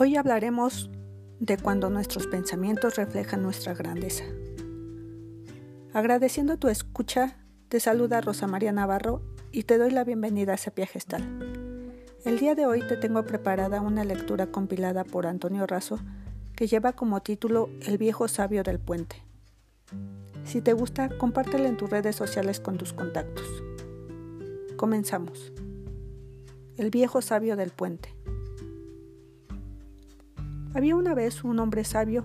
Hoy hablaremos de cuando nuestros pensamientos reflejan nuestra grandeza. Agradeciendo tu escucha, te saluda Rosa María Navarro y te doy la bienvenida a Sepia Gestal. El día de hoy te tengo preparada una lectura compilada por Antonio Razo que lleva como título El viejo sabio del puente. Si te gusta, compártela en tus redes sociales con tus contactos. Comenzamos. El viejo sabio del puente. Había una vez un hombre sabio,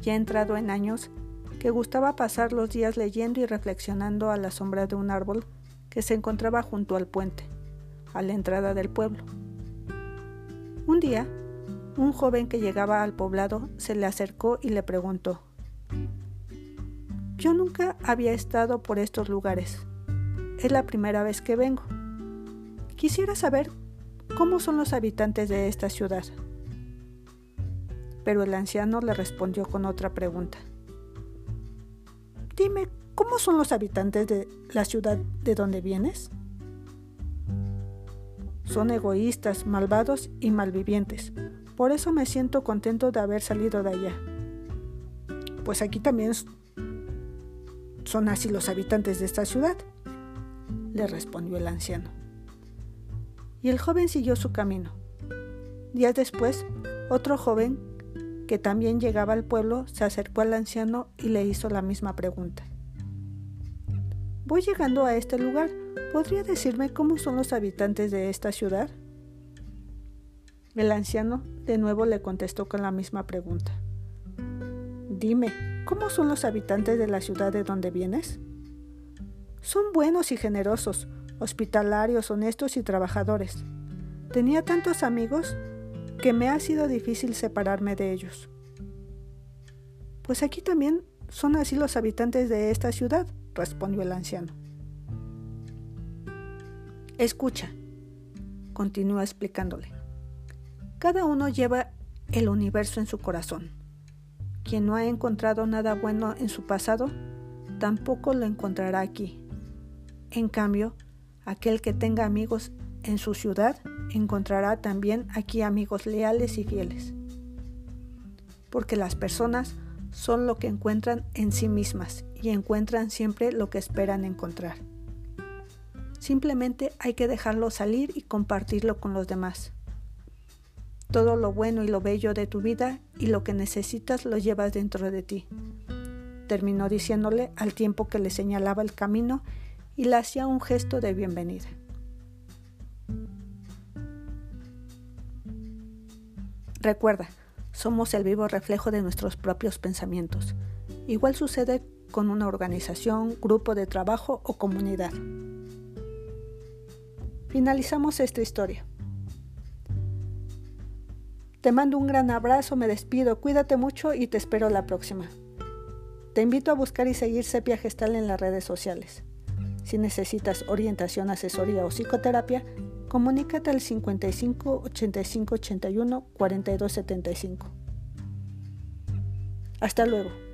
ya entrado en años, que gustaba pasar los días leyendo y reflexionando a la sombra de un árbol que se encontraba junto al puente, a la entrada del pueblo. Un día, un joven que llegaba al poblado se le acercó y le preguntó, Yo nunca había estado por estos lugares. Es la primera vez que vengo. Quisiera saber cómo son los habitantes de esta ciudad pero el anciano le respondió con otra pregunta. Dime, ¿cómo son los habitantes de la ciudad de donde vienes? Son egoístas, malvados y malvivientes. Por eso me siento contento de haber salido de allá. Pues aquí también son así los habitantes de esta ciudad, le respondió el anciano. Y el joven siguió su camino. Días después, otro joven que también llegaba al pueblo, se acercó al anciano y le hizo la misma pregunta. Voy llegando a este lugar. ¿Podría decirme cómo son los habitantes de esta ciudad? El anciano de nuevo le contestó con la misma pregunta. Dime, ¿cómo son los habitantes de la ciudad de donde vienes? Son buenos y generosos, hospitalarios, honestos y trabajadores. Tenía tantos amigos que me ha sido difícil separarme de ellos. Pues aquí también son así los habitantes de esta ciudad, respondió el anciano. Escucha, continúa explicándole. Cada uno lleva el universo en su corazón. Quien no ha encontrado nada bueno en su pasado, tampoco lo encontrará aquí. En cambio, aquel que tenga amigos en su ciudad encontrará también aquí amigos leales y fieles. Porque las personas son lo que encuentran en sí mismas y encuentran siempre lo que esperan encontrar. Simplemente hay que dejarlo salir y compartirlo con los demás. Todo lo bueno y lo bello de tu vida y lo que necesitas lo llevas dentro de ti. Terminó diciéndole al tiempo que le señalaba el camino y le hacía un gesto de bienvenida. Recuerda, somos el vivo reflejo de nuestros propios pensamientos. Igual sucede con una organización, grupo de trabajo o comunidad. Finalizamos esta historia. Te mando un gran abrazo, me despido, cuídate mucho y te espero la próxima. Te invito a buscar y seguir Sepia Gestal en las redes sociales. Si necesitas orientación, asesoría o psicoterapia, comunícate al 55 85 81 42 75. Hasta luego.